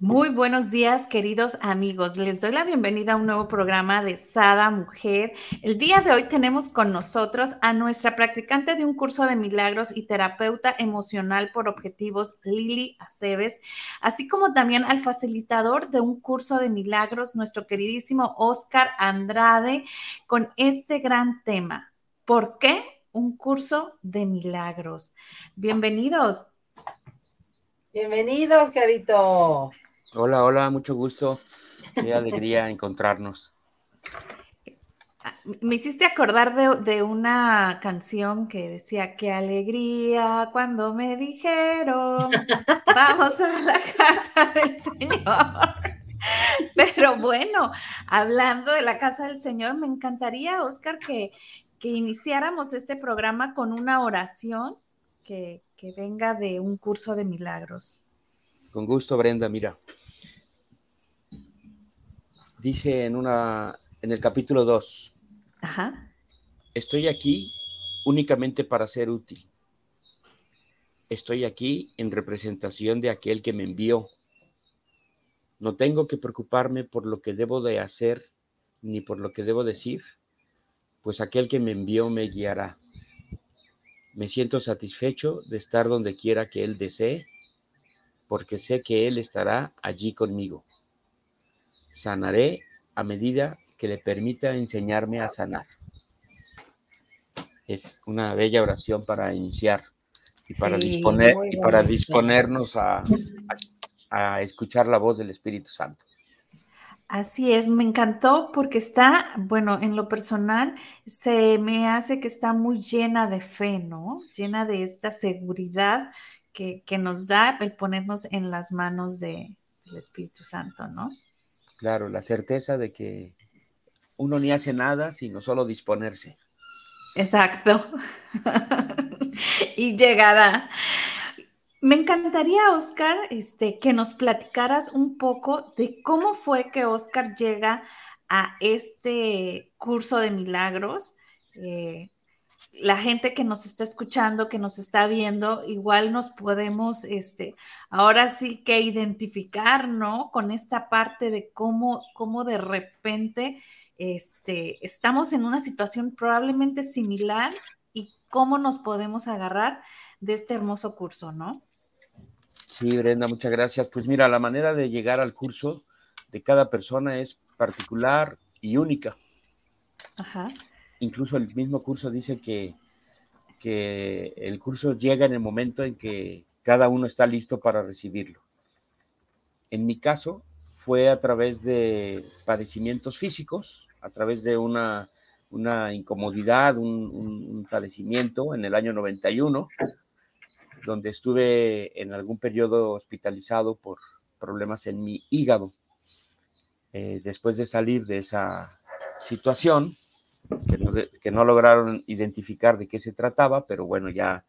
muy buenos días, queridos amigos. Les doy la bienvenida a un nuevo programa de Sada Mujer. El día de hoy tenemos con nosotros a nuestra practicante de un curso de milagros y terapeuta emocional por objetivos, Lili Aceves, así como también al facilitador de un curso de milagros, nuestro queridísimo Oscar Andrade, con este gran tema. ¿Por qué un curso de milagros? Bienvenidos. Bienvenidos, Carito. Hola, hola, mucho gusto. Qué alegría encontrarnos. Me hiciste acordar de, una canción que decía, qué alegría cuando me dijeron, vamos a la casa del Señor. Pero bueno, hablando de la casa del Señor, me encantaría, Oscar, que, que iniciáramos este programa con una oración que, que venga de un curso de milagros. Con gusto, Brenda, mira dice en, una, en el capítulo 2, estoy aquí únicamente para ser útil. Estoy aquí en representación de aquel que me envió. No tengo que preocuparme por lo que debo de hacer ni por lo que debo decir, pues aquel que me envió me guiará. Me siento satisfecho de estar donde quiera que Él desee, porque sé que Él estará allí conmigo sanaré a medida que le permita enseñarme a sanar. Es una bella oración para iniciar y para, disponer, y para disponernos a, a escuchar la voz del Espíritu Santo. Así es, me encantó porque está, bueno, en lo personal, se me hace que está muy llena de fe, ¿no? Llena de esta seguridad que, que nos da el ponernos en las manos de, del Espíritu Santo, ¿no? Claro, la certeza de que uno ni hace nada, sino solo disponerse. Exacto. y llegará. Me encantaría, Oscar, este, que nos platicaras un poco de cómo fue que Oscar llega a este curso de milagros. Eh, la gente que nos está escuchando, que nos está viendo, igual nos podemos, este, ahora sí que identificar, ¿no? Con esta parte de cómo, cómo de repente, este, estamos en una situación probablemente similar y cómo nos podemos agarrar de este hermoso curso, ¿no? Sí, Brenda, muchas gracias. Pues mira, la manera de llegar al curso de cada persona es particular y única. Ajá incluso el mismo curso dice que, que el curso llega en el momento en que cada uno está listo para recibirlo. En mi caso, fue a través de padecimientos físicos, a través de una, una incomodidad, un, un, padecimiento en el año 91, donde estuve en algún periodo hospitalizado por problemas en mi hígado. Eh, después de salir de esa situación, que no, lograron identificar de qué se trataba, pero bueno, ya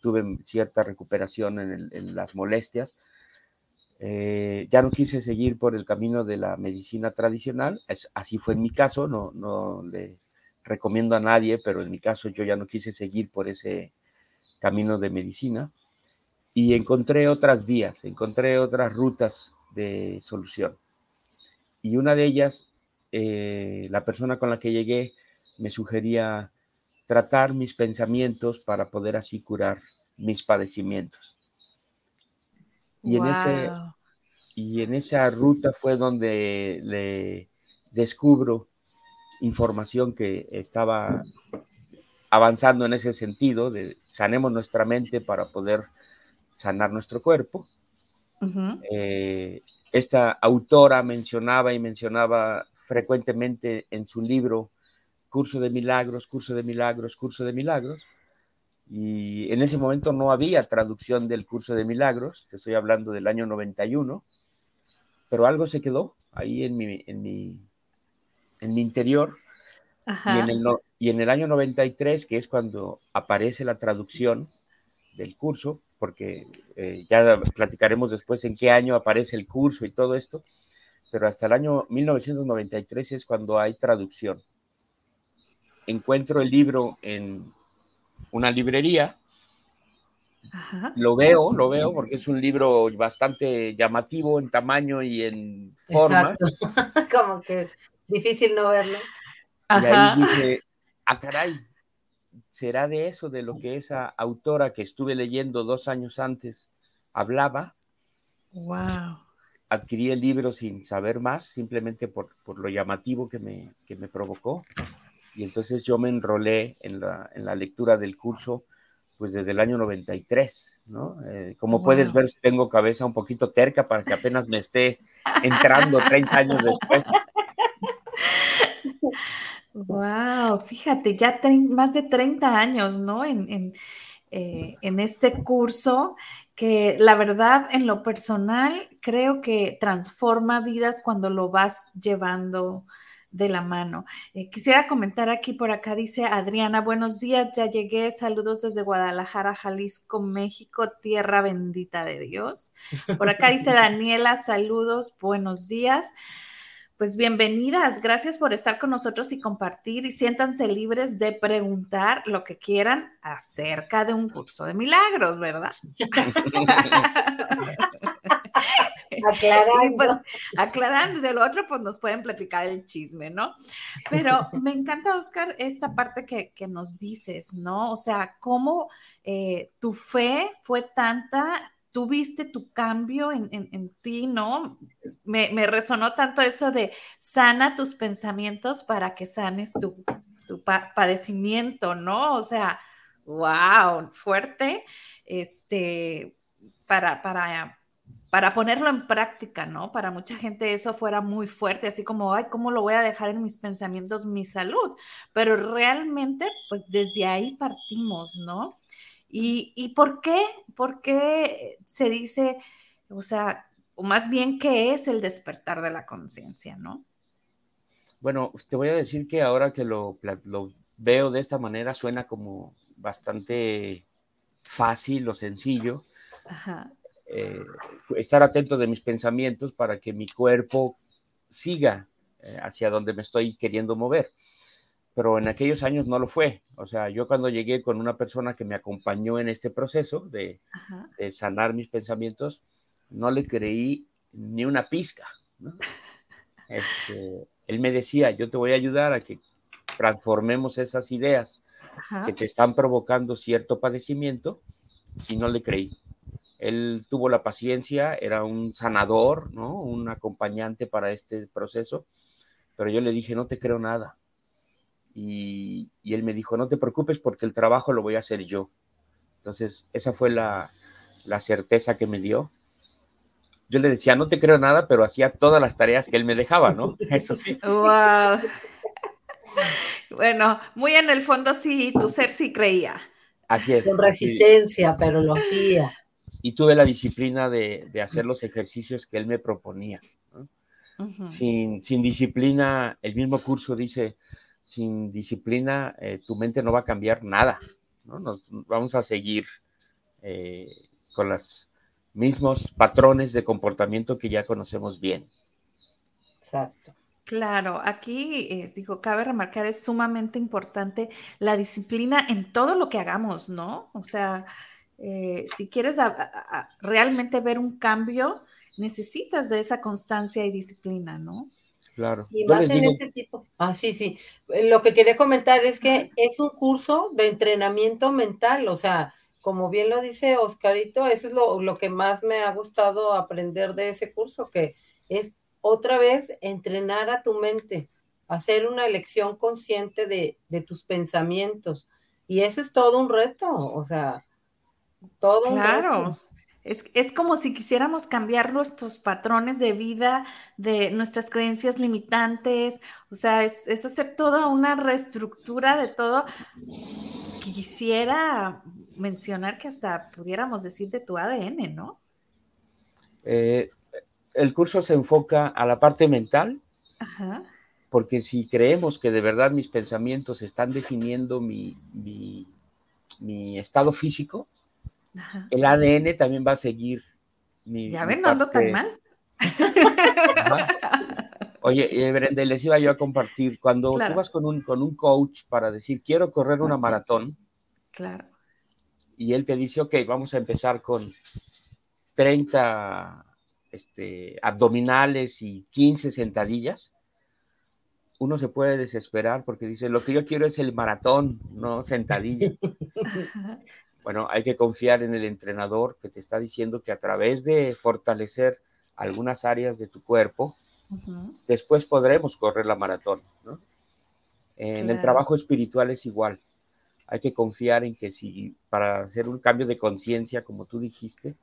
tuve cierta recuperación en, las molestias. Eh, ya no quise seguir por el camino de la medicina tradicional, así fue en mi caso, no, no le recomiendo a nadie, pero en mi caso yo ya no quise seguir por ese camino de medicina y encontré otras vías, encontré otras rutas de solución. Y una de ellas, eh, la persona con la que llegué, me sugería tratar mis pensamientos para poder así curar mis padecimientos. Y, en, ese, y en esa ruta fue donde le descubro información que estaba avanzando en ese sentido, de sanemos nuestra mente para poder sanar nuestro cuerpo. Eh, esta autora mencionaba y mencionaba frecuentemente en su libro curso de milagros, curso de milagros, curso de milagros. Y en ese momento no había traducción del curso de milagros, te estoy hablando del año 91, pero algo se quedó ahí en mi, en mi, en mi interior. Y en, el, y en el año 93, que es cuando aparece la traducción del curso, porque eh, ya platicaremos después en qué año aparece el curso y todo esto, pero hasta el año 1993 es cuando hay traducción. Encuentro el libro en una librería, lo veo, lo veo porque es un libro bastante llamativo en tamaño y en forma. Como que difícil no verlo. Y ahí dice, ah, caray, ¿será de eso, de lo que esa autora que estuve leyendo dos años antes hablaba? Wow. Adquirí el libro sin saber más, simplemente por, lo llamativo que me, que me provocó. Y entonces yo me enrolé en la, en la lectura del curso pues desde el año 93, ¿no? Eh, como puedes ver, tengo cabeza un poquito terca para que apenas me esté entrando 30 años después. Wow, fíjate, ya más de 30 años, ¿no? En, eh, en, este curso que la verdad en lo personal creo que transforma vidas cuando lo vas llevando de la mano. Eh, quisiera comentar aquí por acá, dice Adriana, buenos días, ya llegué, saludos desde Guadalajara, Jalisco, México, tierra bendita de Dios. Por acá dice Daniela, saludos, buenos días. Pues bienvenidas, gracias por estar con nosotros y compartir y siéntanse libres de preguntar lo que quieran acerca de un curso de milagros, ¿verdad? aclarando. Pues, aclarando, y de lo otro pues nos pueden platicar el chisme, ¿no? Pero me encanta, Oscar, esta parte que, nos dices, ¿no? O sea, cómo eh, tu fe fue tanta tuviste tu cambio en, ti, ¿no? Me, resonó tanto eso de sana tus pensamientos para que sanes tu, padecimiento, ¿no? O sea, wow, fuerte, este, para, para, para ponerlo en práctica, ¿no? Para mucha gente eso fuera muy fuerte, así como, ay, ¿cómo lo voy a dejar en mis pensamientos mi salud? Pero realmente, pues desde ahí partimos, ¿no? ¿Y, por qué? ¿Por qué se dice, o sea, o más bien qué es el despertar de la conciencia, ¿no? Bueno, te voy a decir que ahora que lo, veo de esta manera suena como bastante fácil o sencillo. Eh, estar atento de mis pensamientos para que mi cuerpo siga eh, hacia donde me estoy queriendo mover pero en aquellos años no lo fue. O sea, yo cuando llegué con una persona que me acompañó en este proceso de, sanar mis pensamientos, no le creí ni una pizca. Este, él me decía, yo te voy a ayudar a que transformemos esas ideas que te están provocando cierto padecimiento y no le creí. Él tuvo la paciencia, era un sanador, ¿no? Un acompañante para este proceso, pero yo le dije, no te creo nada y, él me dijo, no te preocupes porque el trabajo lo voy a hacer yo. Entonces, esa fue la, certeza que me dio. Yo le decía, no te creo nada, pero hacía todas las tareas que él me dejaba, ¿no? Eso sí. Wow. Bueno, muy en el fondo sí, tu ser sí creía. Así es. Con resistencia, pero lo hacía. Y tuve la disciplina de, hacer los ejercicios que él me proponía. sin, sin disciplina, el mismo curso dice, sin disciplina, eh, tu mente no va a cambiar nada, ¿no? Nos, vamos a seguir eh, con los mismos patrones de comportamiento que ya conocemos bien. Exacto. Claro, aquí, eh, digo, cabe remarcar, es sumamente importante la disciplina en todo lo que hagamos, ¿no? O sea, si quieres realmente ver un cambio, necesitas de esa constancia y disciplina, ¿no? Claro. Y más en ese tipo. Ah, sí, sí. Lo que quería comentar es que es un curso de entrenamiento mental, o sea, como bien lo dice Oscarito, eso es lo, que más me ha gustado aprender de ese curso, que es otra vez entrenar a tu mente, hacer una elección consciente de, de tus pensamientos. Y eso es todo un reto, o sea, todo un reto. Es, como si quisiéramos cambiar nuestros patrones de vida, de nuestras creencias limitantes, o sea, es, hacer toda una reestructura de todo quisiera mencionar que hasta pudiéramos decir de tu ADN, ¿no? Eh, el curso se enfoca a la parte mental, porque si creemos que de verdad mis pensamientos están definiendo mi, mi, estado físico, el ADN también va a seguir mi. Ya ven, no ando tan mal. Oye, Brenda, les iba yo a compartir, cuando tú vas con un, con un coach para decir, quiero correr una maratón, claro. y él te dice, ok, vamos a empezar con 30 este, abdominales y 15 sentadillas, uno se puede desesperar porque dice, lo que yo quiero es el maratón, no sentadilla. bueno, hay que confiar en el entrenador que te está diciendo que a través de fortalecer algunas áreas de tu cuerpo, después podremos correr la maratón. En el trabajo espiritual es igual. Hay que confiar en que si para hacer un cambio de conciencia, como tú dijiste,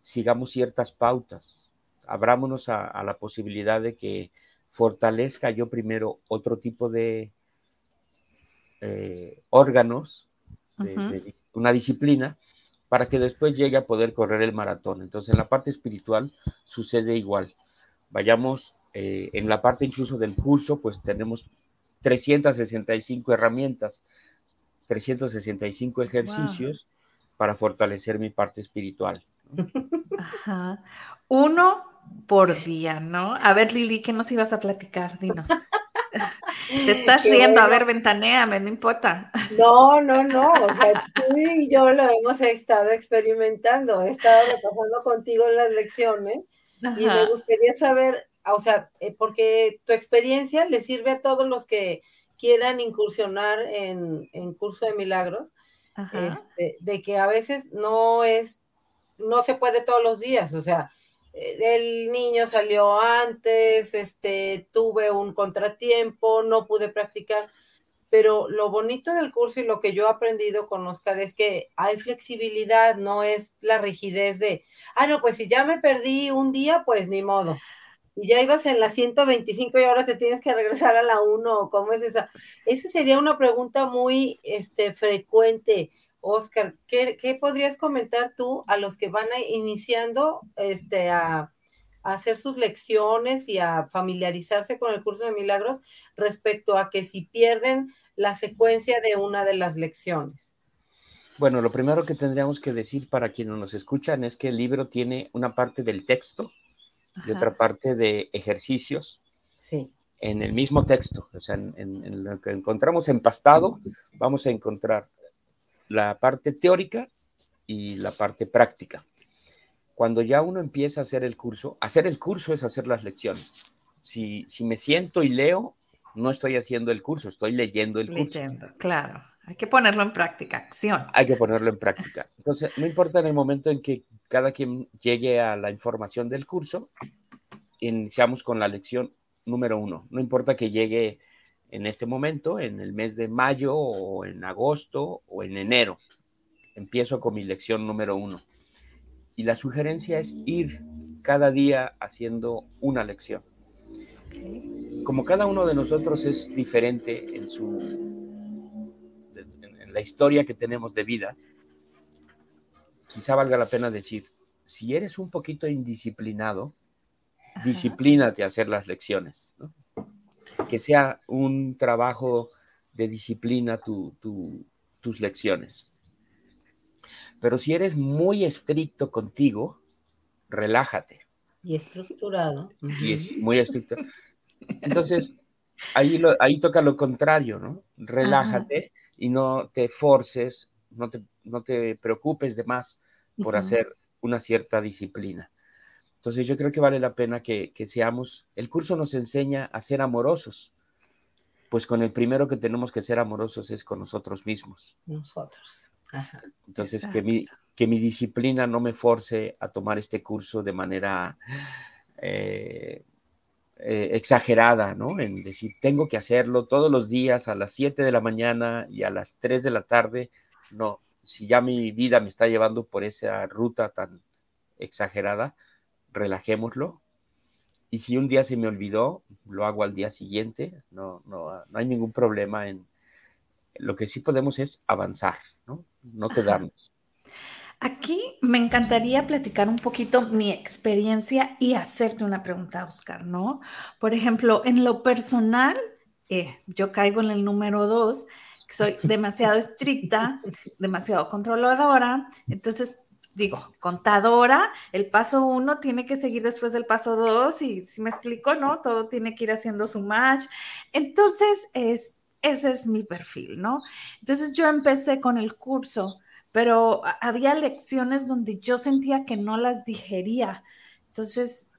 sigamos ciertas pautas. Abrámonos a, la posibilidad de que fortalezca yo primero otro tipo de eh, órganos, una disciplina, para que después llegue a poder correr el maratón. Entonces, en la parte espiritual sucede igual vayamos eh, en la parte incluso del curso, pues tenemos 365 herramientas, 365 ejercicios para fortalecer mi parte espiritual. Ajá. Uno por día, ¿no? A ver, Lili, ¿qué nos ibas a platicar? Dinos. Te estás riendo, a ver, ventaneame, no importa. No, no, no, o sea, tú y yo lo hemos estado experimentando, he estado repasando contigo las lecciones y me gustaría saber, o sea, eh, porque tu experiencia le sirve a todos los que quieran incursionar en, curso de milagros, este, de que a veces no es, no se puede todos los días, o sea, el niño salió antes, este, tuve un contratiempo, no pude practicar pero lo bonito del curso y lo que yo he aprendido con Oscar es que hay flexibilidad, no es la rigidez de, ah, no, pues si ya me perdí un día, pues ni modo. Y ya ibas en la 125 y ahora te tienes que regresar a la 1, ¿cómo es esa? Esa sería una pregunta muy este, frecuente. Oscar, ¿qué, ¿qué, podrías comentar tú a los que van iniciando este, a, hacer sus lecciones y a familiarizarse con el curso de milagros respecto a que si pierden la secuencia de una de las lecciones? Bueno, lo primero que tendríamos que decir para quienes nos escuchan es que el libro tiene una parte del texto y otra parte de ejercicios. Sí. En el mismo texto, o sea, en, lo que encontramos empastado, vamos a encontrar la parte teórica y la parte práctica. Cuando ya uno empieza a hacer el curso, hacer el curso es hacer las lecciones. Si, si me siento y leo, no estoy haciendo el curso, estoy leyendo el curso. Leyendo, claro. Hay que ponerlo en práctica, acción. Hay que ponerlo en práctica. Entonces, no importa en el momento en que cada quien llegue a la información del curso, iniciamos con la lección número uno. No importa que llegue en este momento, en el mes de mayo o en agosto o en enero. Empiezo con mi lección número uno. Y la sugerencia es ir cada día haciendo una lección como cada uno de nosotros es diferente en su en la historia que tenemos de vida, quizá valga la pena decir, si eres un poquito indisciplinado, disciplínate a hacer las lecciones, que sea un trabajo de disciplina tus lecciones. Pero si eres muy estricto contigo, relájate. Y estructurado. Y es muy estricto. Entonces, ahí, ahí toca lo contrario, ¿no? Relájate y no te forces, no te, no te preocupes de más por hacer una cierta disciplina. Entonces yo creo que vale la pena que, seamos, el curso nos enseña a ser amorosos, pues con el primero que tenemos que ser amorosos es con nosotros mismos. Nosotros. Entonces que mi, que mi disciplina no me force a tomar este curso de manera eh, eh, exagerada, ¿no? En decir, tengo que hacerlo todos los días a las 7 de la mañana y a las 3 de la tarde. No, si ya mi vida me está llevando por esa ruta tan exagerada, relajémoslo. Y si un día se me olvidó, lo hago al día siguiente. No, no, no hay ningún problema en, lo que sí podemos es avanzar, ¿no? No quedarnos. Aquí me encantaría platicar un poquito mi experiencia y hacerte una pregunta, Oscar, ¿no? Por ejemplo, en lo personal, eh, yo caigo en el número dos, soy demasiado estricta, demasiado controladora, entonces digo, contadora, el paso uno tiene que seguir después del paso dos y si me explico, ¿no? Todo tiene que ir haciendo su match. Entonces, es, ese es mi perfil, ¿no? Entonces yo empecé con el curso, pero había lecciones donde yo sentía que no las digería. Entonces,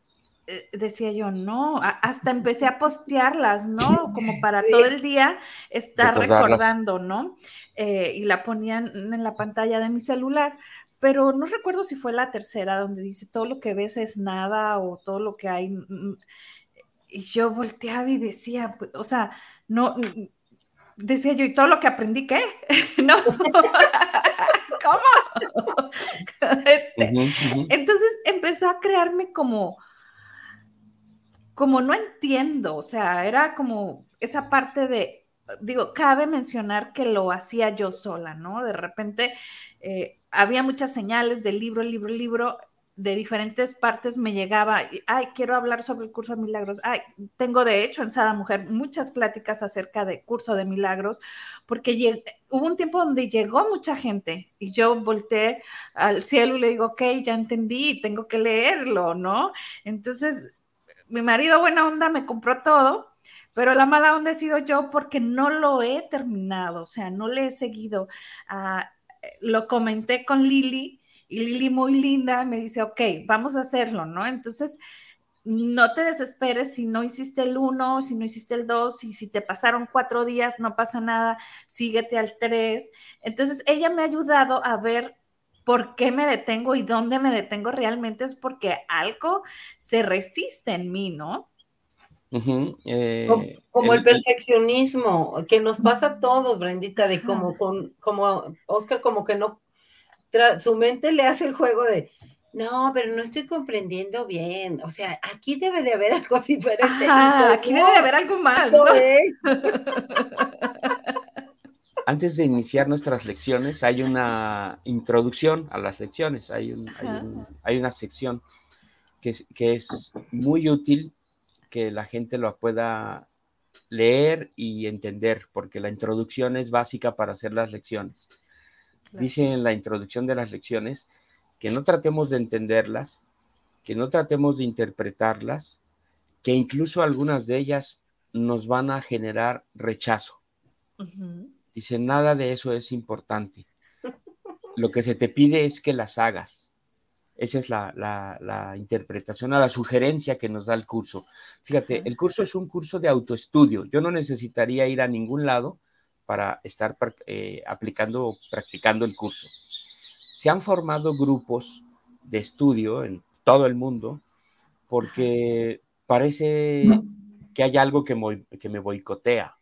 eh, decía yo, no, hasta empecé a postearlas, ¿no? Como para todo el día estar recordando, ¿no? Eh, y la ponían en la pantalla de mi celular, pero no recuerdo si fue la tercera donde dice todo lo que ves es nada o todo lo que hay. Mm, y yo volteaba y decía, pues, o sea, no, decía yo, ¿y todo lo que aprendí qué? ¿No? ¿Cómo? Este, entonces empezó a crearme como, como no entiendo, o sea, era como esa parte de, digo, cabe mencionar que lo hacía yo sola, ¿no? De repente eh, había muchas señales del libro, libro, libro, de diferentes partes me llegaba, ay, quiero hablar sobre el curso de milagros, ay, tengo de hecho en Sada Mujer muchas pláticas acerca del curso de milagros, porque hubo un tiempo donde llegó mucha gente y yo volteé al cielo y le digo, ok, ya entendí, tengo que leerlo, ¿no? Entonces, mi marido buena onda me compró todo, pero la mala onda he sido yo porque no lo he terminado, o sea, no le he seguido. Ah, lo comenté con Lili y Lili muy linda me dice, ok, vamos a hacerlo, ¿no? Entonces, no te desesperes si no hiciste el uno, si no hiciste el dos, y si te pasaron cuatro días, no pasa nada, síguete al tres. Entonces, ella me ha ayudado a ver por qué me detengo y dónde me detengo realmente es porque algo se resiste en mí, ¿no? Eh, como, el, perfeccionismo, que nos pasa a todos, Brendita, de como, con, como Oscar, como que no, su mente le hace el juego de, no, pero no estoy comprendiendo bien. O sea, aquí debe de haber algo diferente. aquí debe de haber algo más. Antes de iniciar nuestras lecciones, hay una introducción a las lecciones, hay, hay, una sección que que es muy útil que la gente lo pueda leer y entender, porque la introducción es básica para hacer las lecciones. Dice en la introducción de las lecciones que no tratemos de entenderlas, que no tratemos de interpretarlas, que incluso algunas de ellas nos van a generar rechazo. Dice, nada de eso es importante. Lo que se te pide es que las hagas. Esa es la, interpretación, a la sugerencia que nos da el curso. Fíjate, el curso es un curso de autoestudio. Yo no necesitaría ir a ningún lado para estar eh, aplicando o practicando el curso. Se han formado grupos de estudio en todo el mundo porque parece que hay algo que, que me boicotea.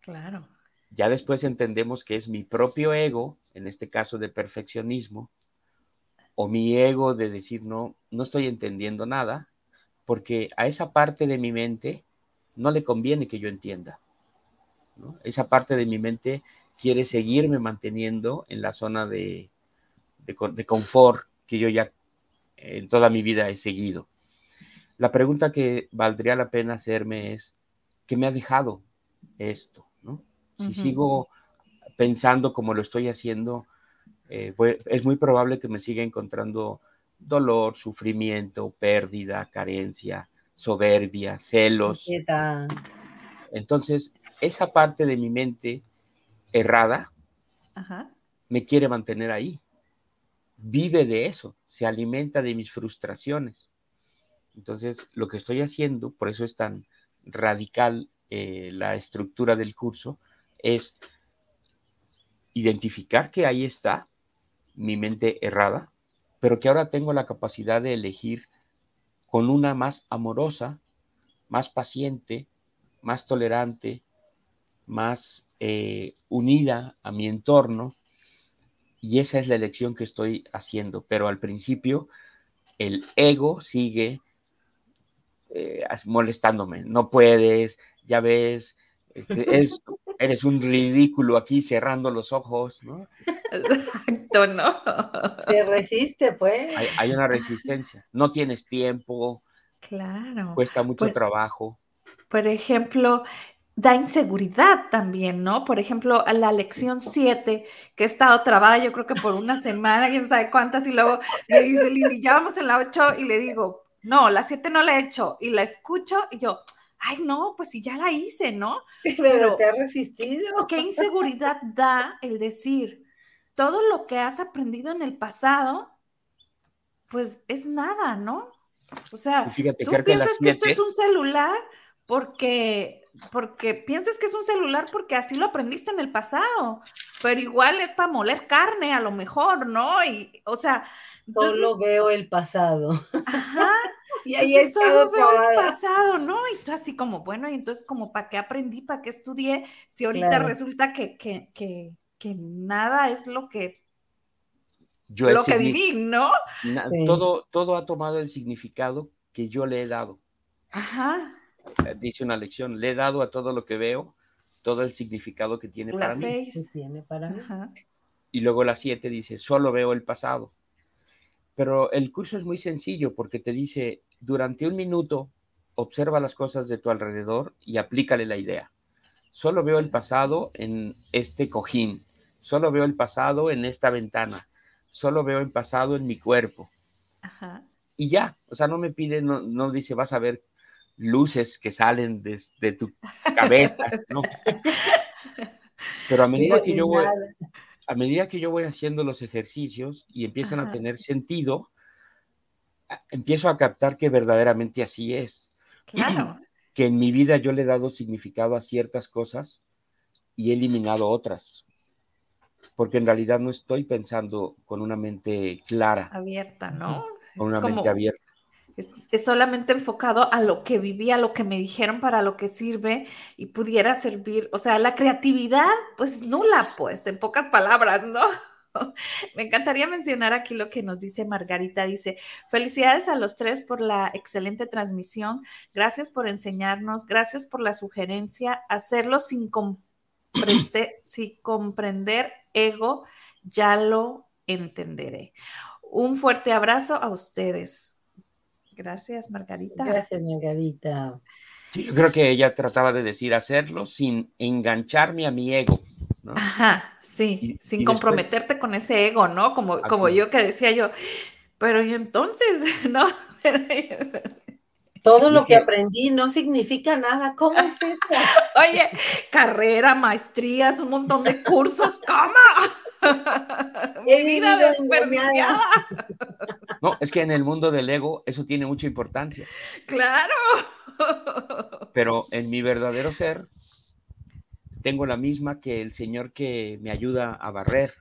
Claro. Ya después entendemos que es mi propio ego, en este caso de perfeccionismo, o mi ego de decir no, no estoy entendiendo nada, porque a esa parte de mi mente no le conviene que yo entienda. Esa parte de mi mente quiere seguirme manteniendo en la zona de, de, confort que yo ya en toda mi vida he seguido. La pregunta que valdría la pena hacerme es, ¿qué me ha dejado esto? Si sigo pensando como lo estoy haciendo, eh, es muy probable que me siga encontrando dolor, sufrimiento, pérdida, carencia, soberbia, celos. Entonces, esa parte de mi mente errada me quiere mantener ahí. Vive de eso, se alimenta de mis frustraciones. Entonces, lo que estoy haciendo, por eso es tan radical eh, la estructura del curso, es identificar que ahí está, mi mente errada, pero que ahora tengo la capacidad de elegir con una más amorosa, más paciente, más tolerante, más eh, unida a mi entorno. Y esa es la elección que estoy haciendo. Pero al principio el ego sigue eh, molestándome. No puedes, ya ves, este, es, eres un ridículo aquí cerrando los ojos, ¿no? Exacto, ¿no? Se resiste, pues. Hay, una resistencia. No tienes tiempo. Claro. Cuesta mucho trabajo. Por ejemplo, da inseguridad también, ¿no? Por ejemplo, a la lección 7, que he estado trabada yo creo que por una semana, quién sabe cuántas, y luego me dice Lili, ya vamos en la 8, y le digo, no, la 7 no la he hecho, y la escucho, y yo, ay, no, pues si ya la hice, ¿no? Pero, te ha resistido. ¿Qué inseguridad da el decir, todo lo que has aprendido en el pasado, pues es nada, ¿no? O sea, tú piensas que esto es un celular porque, porque piensas que es un celular porque así lo aprendiste en el pasado, pero igual es para moler carne a lo mejor, ¿no? Y, o sea... Solo veo el pasado. Ajá. Y ahí es solo veo el pasado, ¿no? Y tú así como, bueno, y entonces como, ¿para qué aprendí? ¿Para qué estudié? Si ahorita resulta que, que, que, que, nada es lo que... Yo lo que viví, ¿no? todo, todo ha tomado el significado que yo le he dado. Ajá. Eh, dice una lección, le he dado a todo lo que veo todo el significado que tiene para mí. Tiene para mí. Y luego la siete dice, solo veo el pasado. Pero el curso es muy sencillo porque te dice, durante un minuto, observa las cosas de tu alrededor y aplícale la idea. Solo veo el pasado en este cojín, solo veo el pasado en esta ventana, solo veo el pasado en mi cuerpo. Y ya, o sea, no me pide, no, no dice, vas a ver luces que salen desde tu cabeza, ¿no? Pero a medida que yo voy, a medida que yo voy haciendo los ejercicios y empiezan a tener sentido, empiezo a captar que verdaderamente así es. Claro. Que en mi vida yo le he dado significado a ciertas cosas y he eliminado otras. Porque en realidad no estoy pensando con una mente clara. Abierta, ¿no? Con una mente abierta es, solamente enfocado a lo que viví, a lo que me dijeron para lo que sirve y pudiera servir. O sea, la creatividad, pues nula, pues, en pocas palabras, ¿no? Me encantaría mencionar aquí lo que nos dice Margarita. Dice, felicidades a los tres por la excelente transmisión. Gracias por enseñarnos. Gracias por la sugerencia. Hacerlo sin, sin comprender ego, ya lo entenderé. Un fuerte abrazo a ustedes. Gracias, Margarita. Gracias, Margarita. yo creo que ella trataba de decir hacerlo sin engancharme a mi ego. Ajá, sí, sin comprometerte con ese ego, ¿no? Como, como yo que decía yo, pero y entonces, ¿no? Todo lo que aprendí no significa nada. ¿Cómo es esto? Oye, carrera, maestrías, un montón de cursos, ¿cómo? Mi vida desperdiciada. No, es que en el mundo del ego eso tiene mucha importancia. Claro. Pero en mi verdadero ser tengo la misma que el Señor que me ayuda a barrer.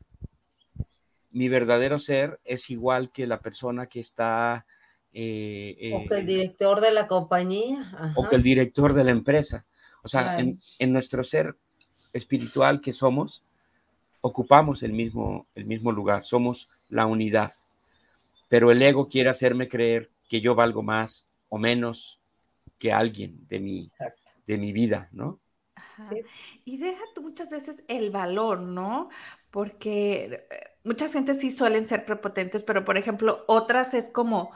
Mi verdadero ser es igual que la persona que está eh, o que el director de la compañía. O que el director de la empresa. O sea, en, nuestro ser espiritual que somos, ocupamos el mismo, el mismo lugar, somos la unidad. Pero el ego quiere hacerme creer que yo valgo más o menos que alguien de mi, de mi vida, ¿no? Y deja tú muchas veces el valor, ¿no? Porque eh, muchas gentes sí suelen ser prepotentes, pero por ejemplo, otras es como,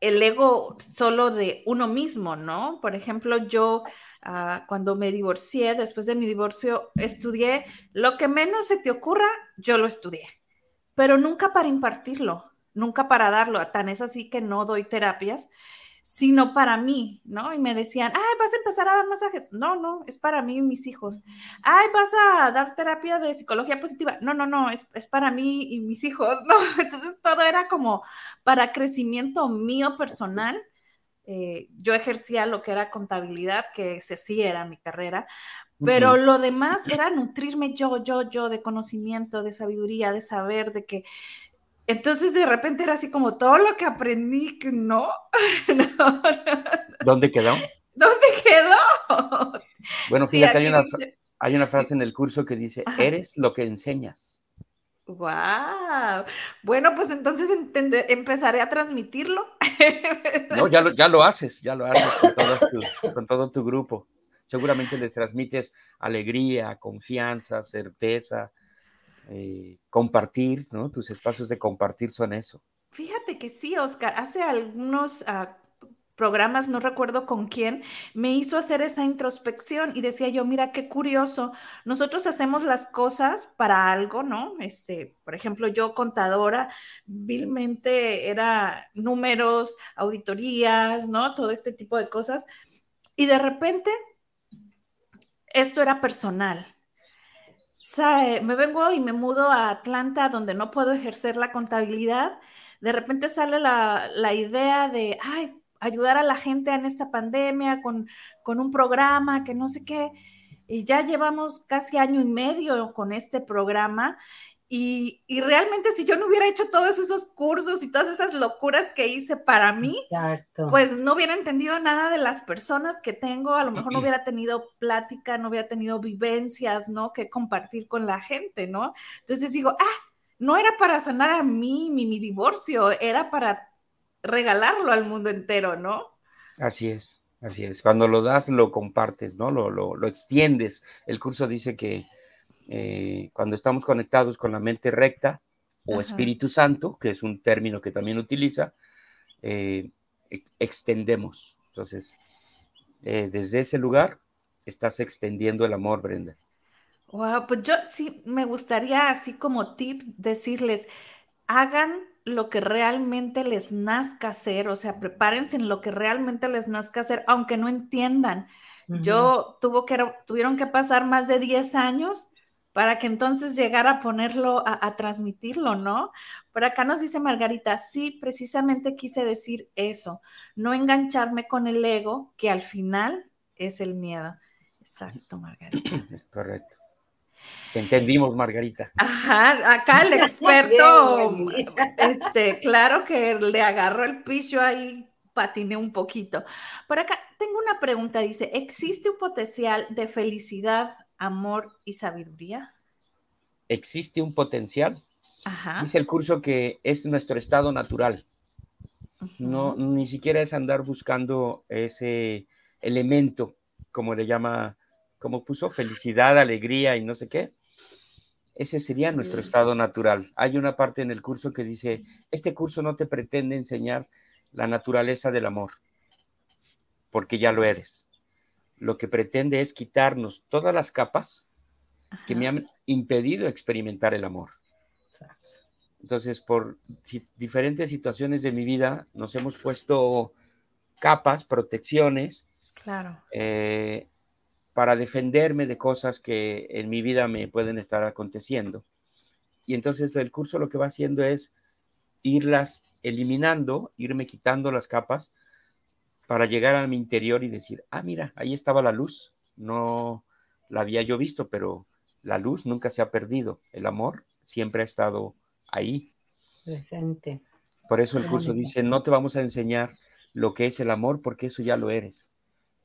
el ego solo de uno mismo, ¿no? Por ejemplo, yo ah, cuando me divorcié, después de mi divorcio, estudié lo que menos se te ocurra, yo lo estudié, pero nunca para impartirlo, nunca para darlo. Tan es así que no doy terapias, sino para mí, ¿no? Y me decían, ay, vas a empezar a dar masajes. No, no, es para mí y mis hijos. Ay, vas a dar terapia de psicología positiva. No, no, no, es, para mí y mis hijos, ¿no? Entonces todo era como para crecimiento mío personal. Eh, yo ejercía lo que era contabilidad, que ese sí era mi carrera, pero lo demás era nutrirme yo, yo, yo de conocimiento, de sabiduría, de saber, de que entonces de repente era así como todo lo que aprendí que no. ¿Dónde quedó? ¿Dónde quedó? Bueno, fíjate, hay, una, hay una frase en el curso que dice, eres lo que enseñas. ¡Wow! Bueno, pues entonces empezaré a transmitirlo. No, ya lo, ya lo haces, ya lo haces con todo tu, grupo. seguramente les transmites alegría, confianza, certeza, eh, compartir, ¿no? Tus espacios de compartir son eso. Fíjate que sí, Oscar, hace algunos ah, programas, no recuerdo con quién, me hizo hacer esa introspección y decía yo, mira, qué curioso, nosotros hacemos las cosas para algo, ¿no? Este, por ejemplo, yo contadora, vilmente era números, auditorías, ¿no? Todo este tipo de cosas. Y de repente, esto era personal. Me vengo y me mudo a Atlanta, donde no puedo ejercer la contabilidad. De repente sale la, la idea de, ay, ayudar a la gente en esta pandemia con, con un programa que no sé qué. Y ya llevamos casi año y medio con este programa y, y, realmente si yo no hubiera hecho todos esos cursos y todas esas locuras que hice para mí, pues no hubiera entendido nada de las personas que tengo, a lo mejor no hubiera tenido plática, no hubiera tenido vivencias, ¿no? Que compartir con la gente, ¿no? Entonces digo, ah, no era para sanar a mí mi, mi divorcio, era para regalarlo al mundo entero, ¿no? Así es, así es. Cuando lo das, lo compartes, ¿no? Lo, lo, extiendes. El curso dice que eh, cuando estamos conectados con la mente recta o Espíritu Santo, que es un término que también utiliza, eh, extendemos. Entonces, eh, desde ese lugar estás extendiendo el amor, Brenda. Wow, pues yo sí me gustaría, así como tip, decirles, hagan lo que realmente les nazca hacer, o sea, prepárense en lo que realmente les nazca hacer, aunque no entiendan. Yo tuvo que, tuvieron que pasar más de 10 años para que entonces llegara a ponerlo, a, transmitirlo, ¿no? Por acá nos dice Margarita, sí, precisamente quise decir eso, no engancharme con el ego, que al final es el miedo. Exacto, Margarita. Es correcto. Entendimos, Margarita. Ajá, acá el experto, este, claro que le agarró el piso ahí, patiné un poquito. Por acá tengo una pregunta, dice, ¿existe un potencial de felicidad, amor y sabiduría? ¿Existe un potencial? Ajá. Dice el curso que es nuestro estado natural. No, ni siquiera es andar buscando ese elemento, como le llama como puso felicidad, alegría y no sé qué. Ese sería nuestro estado natural. Hay una parte en el curso que dice, este curso no te pretende enseñar la naturaleza del amor, porque ya lo eres. Lo que pretende es quitarnos todas las capas que me han impedido experimentar el amor. Entonces, por diferentes situaciones de mi vida, nos hemos puesto capas, protecciones, claro. Eh, para defenderme de cosas que en mi vida me pueden estar aconteciendo. Y entonces el curso lo que va haciendo es irlas eliminando, irme quitando las capas para llegar a mi interior y decir, ah, mira, ahí estaba la luz, no la había yo visto, pero la luz nunca se ha perdido, el amor siempre ha estado ahí. Presente. Por eso el curso dice, no te vamos a enseñar lo que es el amor, porque eso ya lo eres.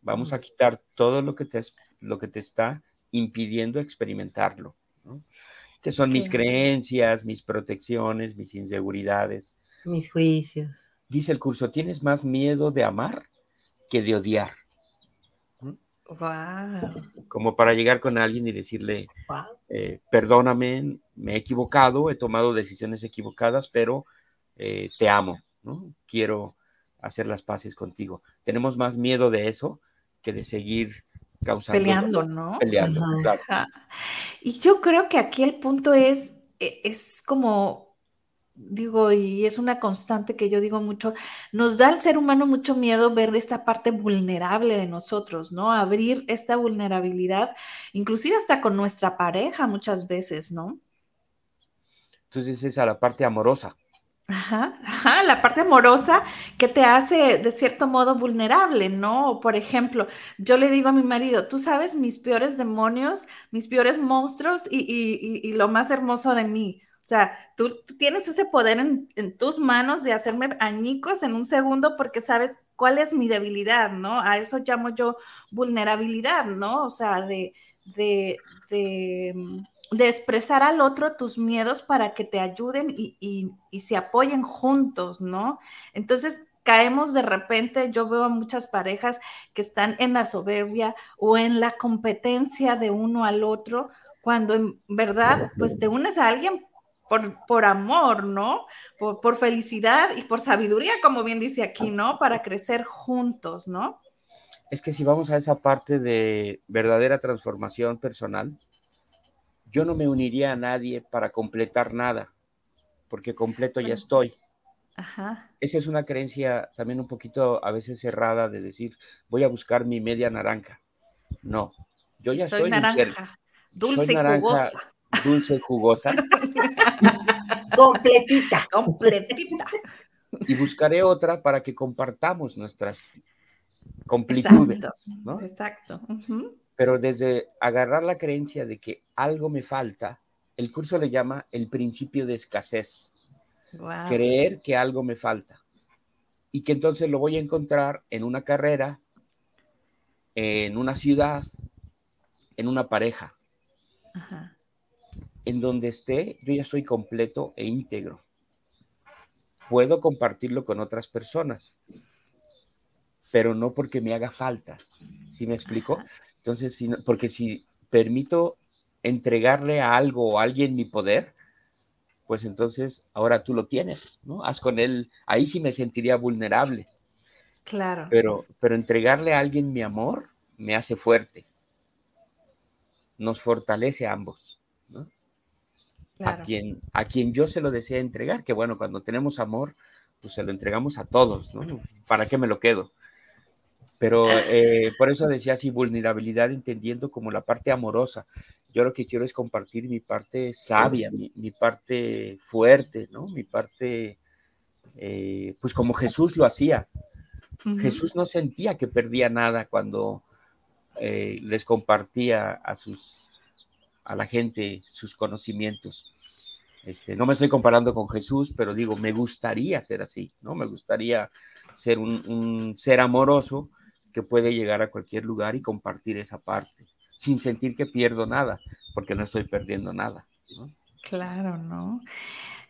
Vamos a quitar todo lo que te, lo que te está impidiendo experimentarlo, que son mis creencias, mis protecciones, mis inseguridades. Mis juicios. Dice el curso, tienes más miedo de amar que de odiar. Como para llegar con alguien y decirle, eh, perdóname, me he equivocado, he tomado decisiones equivocadas, pero eh, te amo, ¿no? Quiero hacer las paces contigo. Tenemos más miedo de eso que de seguir causando. Peleando, ¿no? Peleando, claro. Y yo creo que aquí el punto es, e, es como, digo, y es una constante que yo digo mucho, nos da al ser humano mucho miedo ver esta parte vulnerable de nosotros, ¿no? Abrir esta vulnerabilidad, inclusive hasta con nuestra pareja muchas veces, ¿no? Entonces es a la parte amorosa. Ajá, ajá, la parte amorosa que te hace de cierto modo vulnerable, ¿no? Por ejemplo, yo le digo a mi marido, tú sabes mis peores demonios, mis peores monstruos y, lo más hermoso de mí. O sea, tú, tienes ese poder en, tus manos de hacerme añicos en un segundo porque sabes cuál es mi debilidad, ¿no? A eso llamo yo vulnerabilidad, ¿no? O sea, de, de, de de expresar al otro tus miedos para que te ayuden y, se apoyen juntos, ¿no? Entonces, caemos de repente, yo veo a muchas parejas que están en la soberbia o en la competencia de uno al otro, cuando en verdad, pues te unes a alguien por, por amor, ¿no? Por, por, felicidad y por sabiduría, como bien dice aquí, ¿no? Para crecer juntos, ¿no? Es que si vamos a esa parte de verdadera transformación personal, yo no me uniría a nadie para completar nada, porque completo ya estoy. Ajá. Esa es una creencia también un poquito a veces cerrada de decir, voy a buscar mi media naranja. No, yo ya soy, naranja, dulce y jugosa dulce, jugosa. completita, completita. Y buscaré otra para que compartamos nuestras completudes. Exacto. Pero desde agarrar la creencia de que algo me falta, el curso le llama el principio de escasez. Creer que algo me falta. Y que entonces lo voy a encontrar en una carrera, en una ciudad, en una pareja. Ajá en donde esté, yo ya soy completo e íntegro. Puedo compartirlo con otras personas, pero no porque me haga falta. ¿Sí me explico? Entonces, porque si permito entregarle a algo o a alguien mi poder, pues entonces ahora tú lo tienes, ¿no? Haz con él, ahí sí me sentiría vulnerable. Claro. Pero, pero entregarle a alguien mi amor me hace fuerte. Nos fortalece a ambos a, quien, a quien yo se lo desea entregar, que bueno, cuando tenemos amor, pues se lo entregamos a todos, ¿no? ¿Para qué me lo quedo? Pero eh, por eso decía así, vulnerabilidad entendiendo como la parte amorosa. Yo lo que quiero es compartir mi parte sabia, mi, parte fuerte, ¿no? Mi parte, eh, pues como Jesús lo hacía. Jesús no sentía que perdía nada cuando eh, les compartía a sus a la gente sus conocimientos. Este, no me estoy comparando con Jesús, pero digo, me gustaría ser así, ¿no? Me gustaría ser un, ser amoroso que puede llegar a cualquier lugar y compartir esa parte, sin sentir que pierdo nada, porque no estoy perdiendo nada. Claro, ¿no?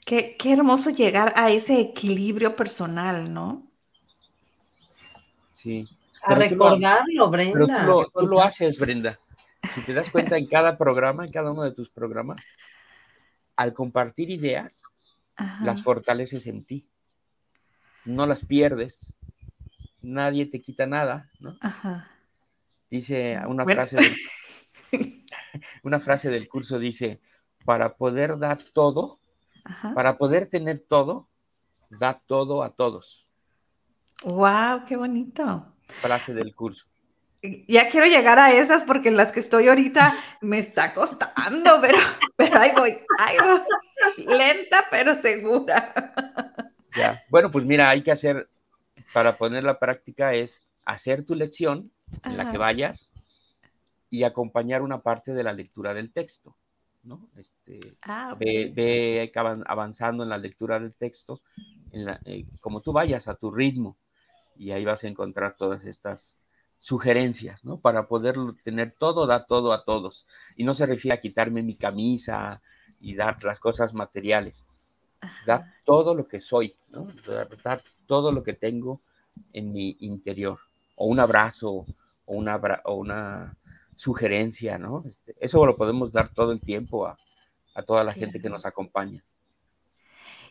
Qué, hermoso llegar a ese equilibrio personal, ¿no? Sí. A recordarlo, Brenda. tú lo haces, Brenda si te das cuenta en cada programa, en cada uno de tus programas, al compartir ideas, las fortaleces en ti. No las pierdes. Nadie te quita nada, ¿no? Dice una frase del, una frase del curso dice, para poder dar todo, para poder tener todo, da todo a todos. Wow, qué bonito. Frase del curso ya quiero llegar a esas porque las que estoy ahorita me está costando, pero, pero ahí voy, ahí voy, lenta pero segura. Ya, bueno, pues mira, hay que hacer, para poner la práctica es hacer tu lección en la que vayas y acompañar una parte de la lectura del texto, ¿no? Este, ah, ve, avanzando en la lectura del texto, en la, eh, como tú vayas a tu ritmo, y ahí vas a encontrar todas estas sugerencias, ¿no? Para poder tener todo, dar todo a todos. Y no se refiere a quitarme mi camisa y dar las cosas materiales. Dar todo lo que soy, ¿no? Dar todo lo que tengo en mi interior. O un abrazo, o una, o una sugerencia, ¿no? Este, eso lo podemos dar todo el tiempo a, toda la gente que nos acompaña.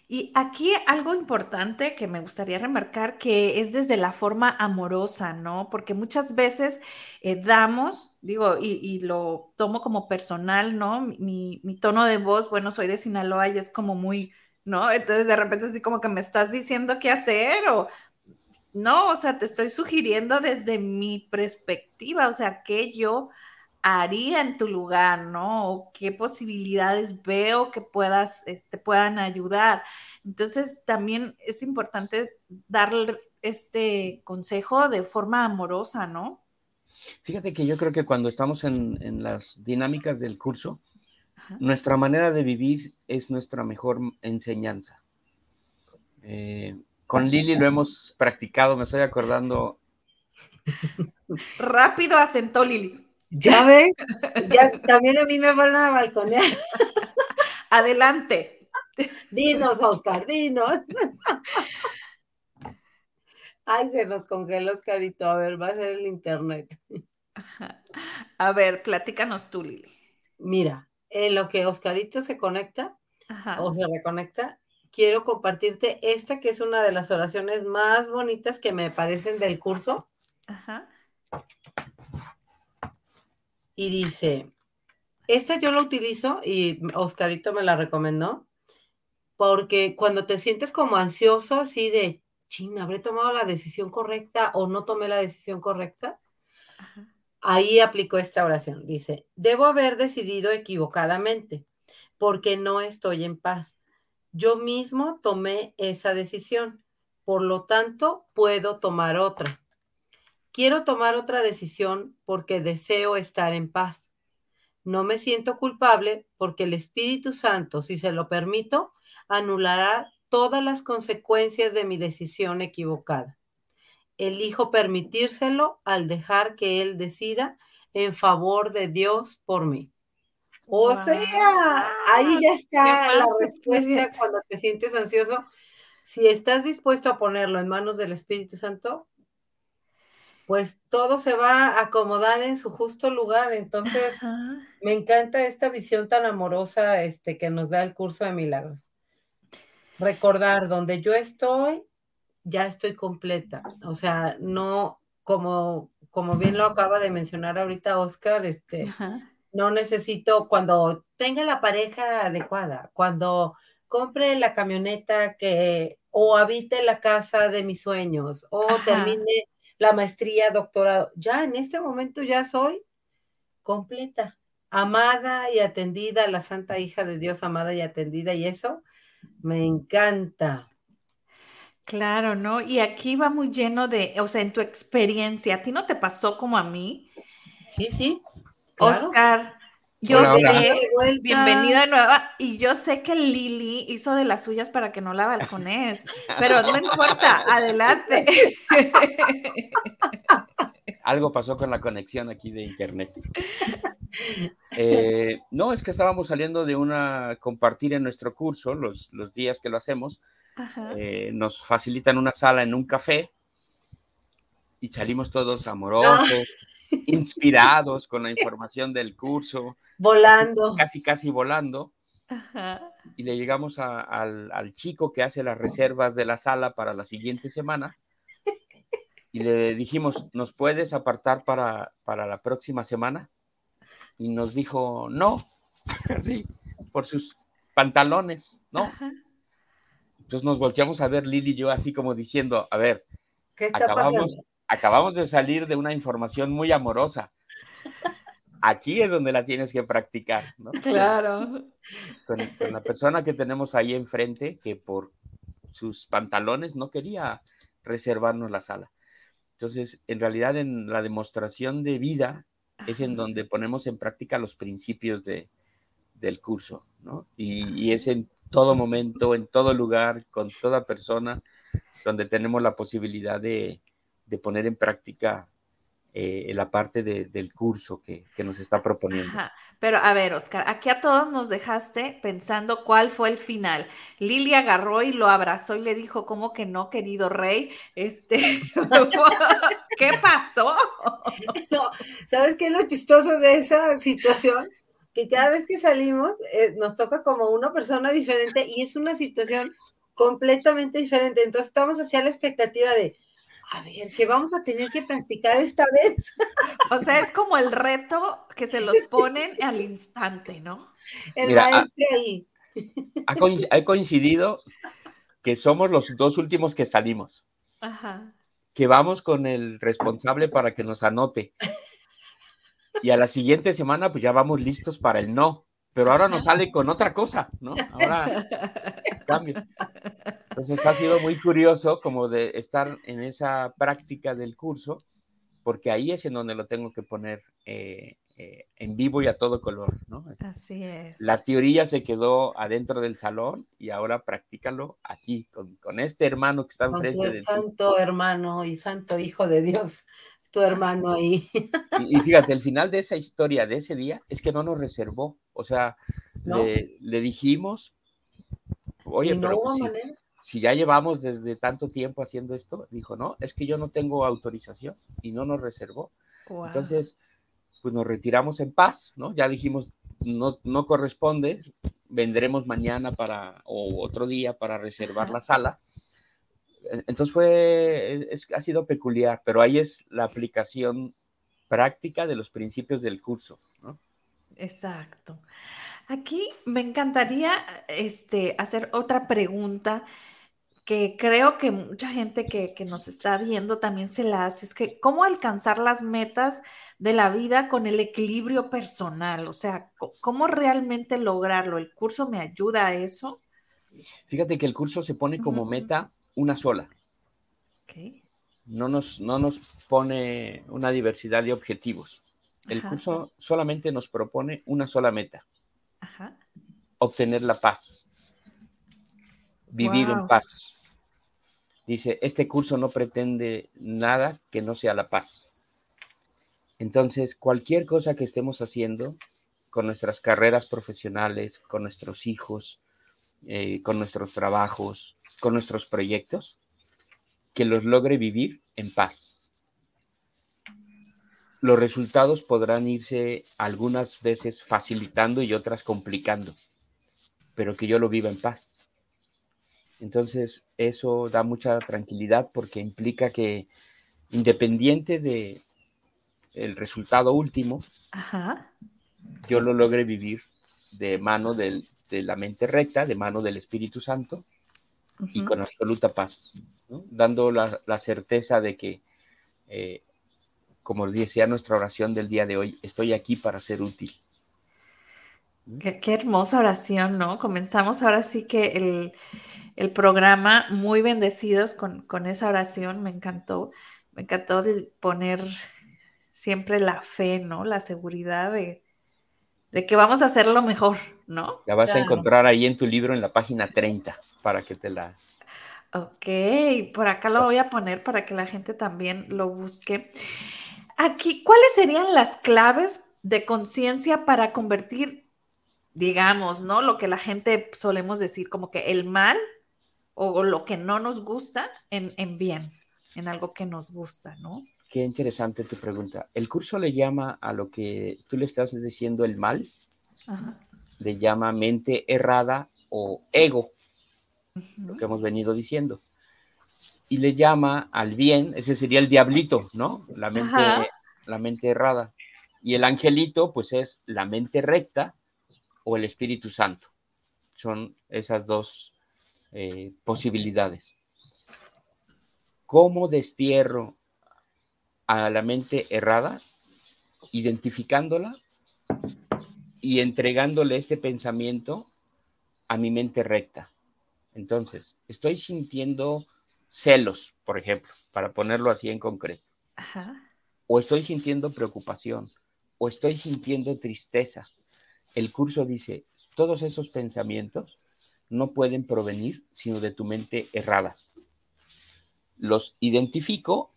Y aquí algo importante que me gustaría remarcar que es desde la forma amorosa, ¿no? Porque muchas veces eh, damos, digo, y, lo tomo como personal, ¿no? Mi, mi, tono de voz, bueno, soy de Sinaloa y es como muy, ¿no? Entonces de repente así como que me estás diciendo qué hacer o, no, o sea, te estoy sugiriendo desde mi perspectiva, o sea, que yo haría en tu lugar, ¿no? qué posibilidades veo que puedas, eh, te puedan ayudar. Entonces, también es importante darle este consejo de forma amorosa, ¿no? Fíjate que yo creo que cuando estamos en, las dinámicas del curso, nuestra manera de vivir es nuestra mejor enseñanza. Eh, con Lili lo hemos practicado, me estoy acordando. Rápido asentó Lili. Ya ven, ya también a mí me van a balconear. Adelante. Dinos, Oscar, dinos. Ay, se nos congeló Oscarito. A ver, va a ser el internet. A ver, platícanos tú, Lili. Mira, en lo que Oscarito se conecta o se reconecta, quiero compartirte esta que es una de las oraciones más bonitas que me parecen del curso. Ajá. Y dice, esta yo la utilizo y Oscarito me la recomendó, porque cuando te sientes como ansioso, así de, ching, ¿habré tomado la decisión correcta o no tomé la decisión correcta? Ahí aplico esta oración. Dice, debo haber decidido equivocadamente porque no estoy en paz. Yo mismo tomé esa decisión, por lo tanto, puedo tomar otra. Quiero tomar otra decisión porque deseo estar en paz. No me siento culpable porque el Espíritu Santo, si se lo permito, anulará todas las consecuencias de mi decisión equivocada. Elijo permitírselo al dejar que Él decida en favor de Dios por mí. O sea, ahí ya está la respuesta cuando te sientes ansioso. Si estás dispuesto a ponerlo en manos del Espíritu Santo, pues todo se va a acomodar en su justo lugar. Entonces, me encanta esta visión tan amorosa este, que nos da el curso de milagros. Recordar donde yo estoy, ya estoy completa. O sea, no como, como bien lo acaba de mencionar ahorita Oscar, este, no necesito cuando tenga la pareja adecuada, cuando compre la camioneta que o habite la casa de mis sueños o termine la maestría, doctorado. Ya en este momento ya soy completa, amada y atendida, la santa hija de Dios, amada y atendida, y eso me encanta. Claro, ¿no? Y aquí va muy lleno de, o sea, en tu experiencia, ¿a ti no te pasó como a mí? Sí, sí. Oscar, yo sé, bienvenida nueva, y yo sé que Lili hizo de las suyas para que no la balcones, pero no importa, adelante. Algo pasó con la conexión aquí de internet. Eh, no, es que estábamos saliendo de una compartir en nuestro curso, los, los días que lo hacemos, eh, nos facilitan una sala en un café y salimos todos amorosos inspirados con la información del curso. Volando. Casi, casi volando. Y le llegamos al, chico que hace las reservas de la sala para la siguiente semana. Y le dijimos, ¿nos puedes apartar para, para la próxima semana? Y nos dijo, no, sí, por sus pantalones, ¿no? Entonces nos volteamos a ver Lili y yo así como diciendo, a ver, ¿Qué está acabamos, acabamos de salir de una información muy amorosa. Aquí es donde la tienes que practicar, ¿no? Claro. Con, la persona que tenemos ahí enfrente, que por sus pantalones no quería reservarnos la sala. Entonces, en realidad, en la demostración de vida es en donde ponemos en práctica los principios de, del curso, ¿no? Y, y, es en todo momento, en todo lugar, con toda persona, donde tenemos la posibilidad de, de poner en práctica eh, la parte del curso que, nos está proponiendo. Pero a ver, Oscar, aquí a todos nos dejaste pensando cuál fue el final. Lili agarró y lo abrazó y le dijo, ¿cómo que no, querido rey? Este, ¿qué pasó? ¿Sabes qué es lo chistoso de esa situación? Que cada vez que salimos eh, nos toca como una persona diferente y es una situación completamente diferente. Entonces estamos hacia la expectativa de, a ver, ¿qué vamos a tener que practicar esta vez. O sea, es como el reto que se los ponen al instante, ¿no? El maestro ahí. Ha coincidido que somos los dos últimos que salimos. Ajá. Que vamos con el responsable para que nos anote. Y a la siguiente semana, pues ya vamos listos para el no. Pero ahora nos sale con otra cosa, ¿no? Ahora cambio. Entonces ha sido muy curioso como de estar en esa práctica del curso, porque ahí es en donde lo tengo que poner eh, eh, en vivo y a todo color, ¿no? Así es. La teoría se quedó adentro del salón y ahora practícalo aquí, con, este hermano que está enfrente de santo hermano y santo hijo de Dios, tu hermano ahí. Y, fíjate, el final de esa historia, de ese día, es que no nos reservó, o sea, le, le dijimos, Oye, pero pues si ya llevamos desde tanto tiempo haciendo esto, dijo, no, es que yo no tengo autorización y no nos reservó. Entonces, pues nos retiramos en paz, ¿no? Ya dijimos, no, no corresponde, vendremos mañana para, o otro día para reservar la sala. Entonces fue, ha sido peculiar, pero ahí es la aplicación práctica de los principios del curso, ¿no? Exacto. Aquí me encantaría este, hacer otra pregunta que creo que mucha gente que, nos está viendo también se la hace, es que cómo alcanzar las metas de la vida con el equilibrio personal, o sea, cómo realmente lograrlo. ¿El curso me ayuda a eso? Fíjate que el curso se pone como meta una sola. No, nos, no nos pone una diversidad de objetivos. El curso solamente nos propone una sola meta. Obtener la paz. Vivir en paz. Dice, este curso no pretende nada que no sea la paz. Entonces, cualquier cosa que estemos haciendo con nuestras carreras profesionales, con nuestros hijos, eh, con nuestros trabajos, con nuestros proyectos, que los logre vivir en paz. Los resultados podrán irse algunas veces facilitando y otras complicando, pero que yo lo viva en paz. Entonces, eso da mucha tranquilidad porque implica que independiente de el resultado último, yo lo logre vivir de mano de la mente recta, de mano del Espíritu Santo y con absoluta paz, dando la, certeza de que, eh, como decía nuestra oración del día de hoy, estoy aquí para ser útil. Qué, qué hermosa oración, ¿no? Comenzamos ahora sí que el, el programa, muy bendecidos con, esa oración, me encantó, me encantó poner siempre la fe, ¿no? La seguridad de, que vamos a hacer lo mejor, ¿no? La vas a encontrar ahí en tu libro en la página 30 para que te la... Ok, por acá lo voy a poner para que la gente también lo busque. Aquí, ¿cuáles serían las claves de conciencia para convertir, digamos, ¿no? Lo que la gente solemos decir como que el mal o, lo que no nos gusta en, bien, en algo que nos gusta, ¿no? Qué interesante tu pregunta. El curso le llama a lo que tú le estás diciendo el mal, le llama mente errada o ego, lo que hemos venido diciendo. Y le llama al bien, ese sería el diablito, ¿no? La mente, la mente errada. Y el angelito, pues es la mente recta o el Espíritu Santo. Son esas dos eh, posibilidades. ¿Cómo destierro a la mente errada? Identificándola y entregándole este pensamiento a mi mente recta. Entonces, estoy sintiendo celos, por ejemplo, para ponerlo así en concreto. O estoy sintiendo preocupación, o estoy sintiendo tristeza. El curso dice, todos esos pensamientos no pueden provenir sino de tu mente errada. Los identifico,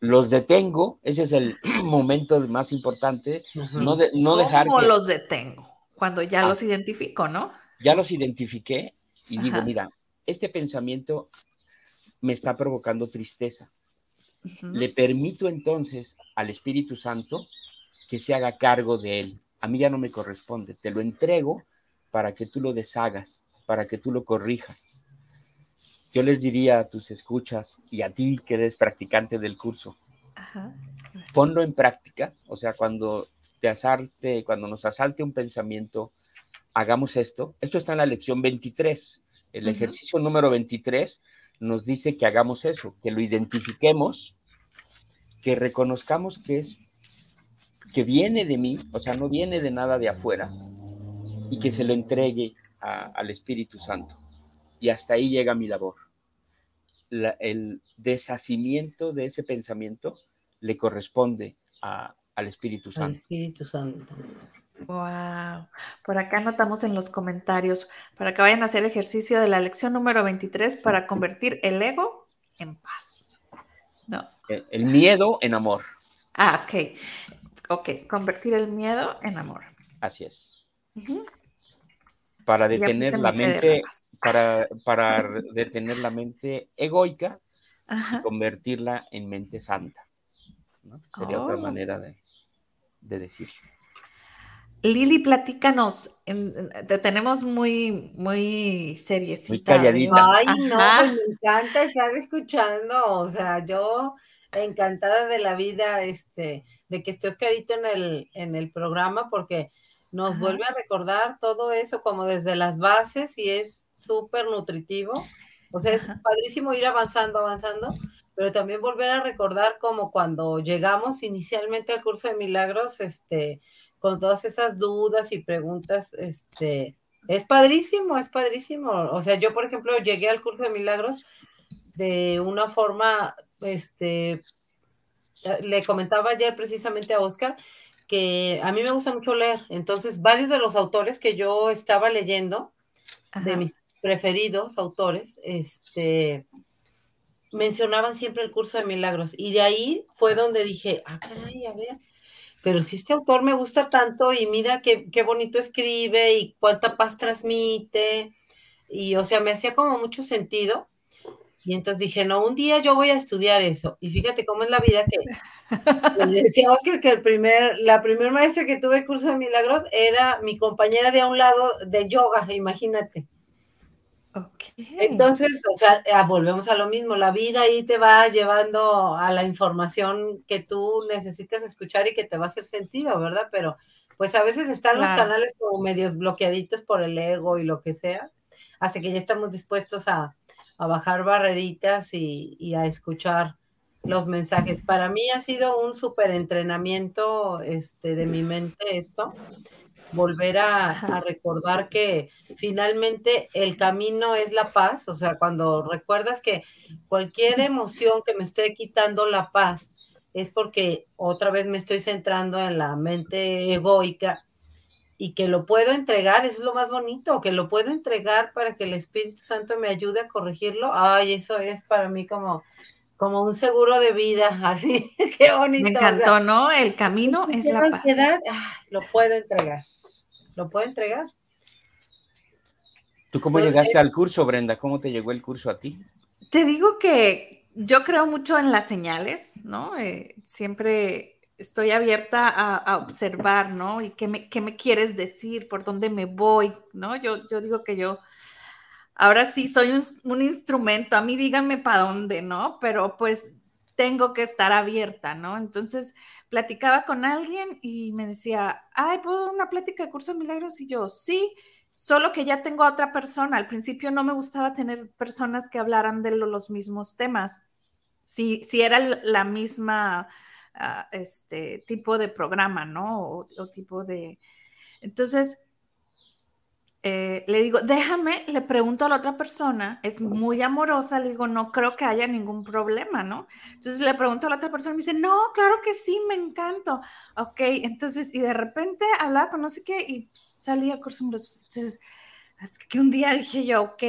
los detengo, ese es el momento más importante, no, no dejar ¿Cómo los detengo? Cuando ya ah. los identifico, ¿no? Ya los identifiqué y digo, mira, este pensamiento me está provocando tristeza. Le permito entonces al Espíritu Santo que se haga cargo de él. A mí ya no me corresponde, te lo entrego para que tú lo deshagas, para que tú lo corrijas. Yo les diría a tus escuchas y a ti que eres practicante del curso, ponlo en práctica, o sea, cuando te asalte, cuando nos asalte un pensamiento, hagamos esto. Esto está en la lección 23. El ejercicio número 23 nos dice que hagamos eso, que lo identifiquemos, que reconozcamos que es que viene de mí, o sea, no viene de nada de afuera, y que se lo entregue al Espíritu Santo. Y hasta ahí llega mi labor. el deshacimiento de ese pensamiento le corresponde al Espíritu Santo. Al Espíritu Santo. Wow. Por acá anotamos en los comentarios para que vayan a hacer ejercicio de la lección número 23 para convertir el ego en paz. No. El, miedo en amor. Ah, ok. Ok, convertir el miedo en amor. Así es para detener la mente, para, para detener la mente egoica y convertirla en mente santa. Sería otra oh. manera de, de decirlo. Lili, platícanos, te tenemos muy, muy seriecita. Muy calladita. Ay, no, pues me encanta estar escuchando, o sea, yo encantada de la vida, este, de que esté Oscarito en el, en el programa, porque nos vuelve a recordar todo eso como desde las bases y es súper nutritivo. O sea, es padrísimo ir avanzando, avanzando, pero también volver a recordar como cuando llegamos inicialmente al curso de milagros, este, con todas esas dudas y preguntas, este, es padrísimo, es padrísimo. O sea, yo, por ejemplo, llegué al curso de milagros de una forma, este, le comentaba ayer precisamente a Oscar que a mí me gusta mucho leer, entonces varios de los autores que yo estaba leyendo, de mis preferidos autores, este, mencionaban siempre el curso de milagros y de ahí fue donde dije, ah, caray, a ver, pero si este autor me gusta tanto y mira qué, qué bonito escribe y cuánta paz transmite, y o sea, me hacía como mucho sentido y entonces dije, no, un día yo voy a estudiar eso. Y fíjate cómo es la vida que le decía Oscar que el primer, la primer maestra que tuve curso de milagros era mi compañera de a un lado de yoga, imagínate. Okay. Entonces, o sea, ah, volvemos a lo mismo, la vida ahí te va llevando a la información que tú necesitas escuchar y que te va a hacer sentido, ¿verdad? Pero pues a veces están los canales como medios bloqueaditos por el ego y lo que sea, hace que ya estamos dispuestos a, a bajar barreritas y, a escuchar los mensajes. Para mí ha sido un súper entrenamiento este, de mi mente esto, volver a, recordar que finalmente el camino es la paz, o sea, cuando recuerdas que cualquier emoción que me esté quitando la paz es porque otra vez me estoy centrando en la mente egoica y que lo puedo entregar, eso es lo más bonito, que lo puedo entregar para que el Espíritu Santo me ayude a corregirlo. Ay, eso es para mí como, como un seguro de vida, así, qué bonito. Me encantó, ¿no? El camino es la ansiedad, lo puedo entregar, lo puedo entregar. ¿Tú cómo llegaste al curso, Brenda? ¿Cómo te llegó el curso a ti? Te digo que yo creo mucho en las señales, ¿no? Eh, siempre estoy abierta a, observar, ¿no? Y qué me, qué me, quieres decir, por dónde me voy, ¿no? Yo, yo digo que yo, ahora sí, soy un, instrumento, a mí díganme para dónde, ¿no? Pero pues tengo que estar abierta, ¿no? Entonces, platicaba con alguien y me decía, ay, ¿puedo una plática de curso de milagros? Y yo, sí, solo que ya tengo a otra persona. Al principio no me gustaba tener personas que hablaran de los mismos temas. Si, si era la misma este tipo de programa, ¿no? O, tipo de... Entonces, eh, le digo, déjame, le pregunto a la otra persona, es muy amorosa, le digo, no creo que haya ningún problema, ¿no? Entonces le pregunto a la otra persona me dice, no, claro que sí, me encanto. Ok, entonces, y de repente hablaba con no sé qué y salía a curso. Entonces, es que un día dije yo, ok,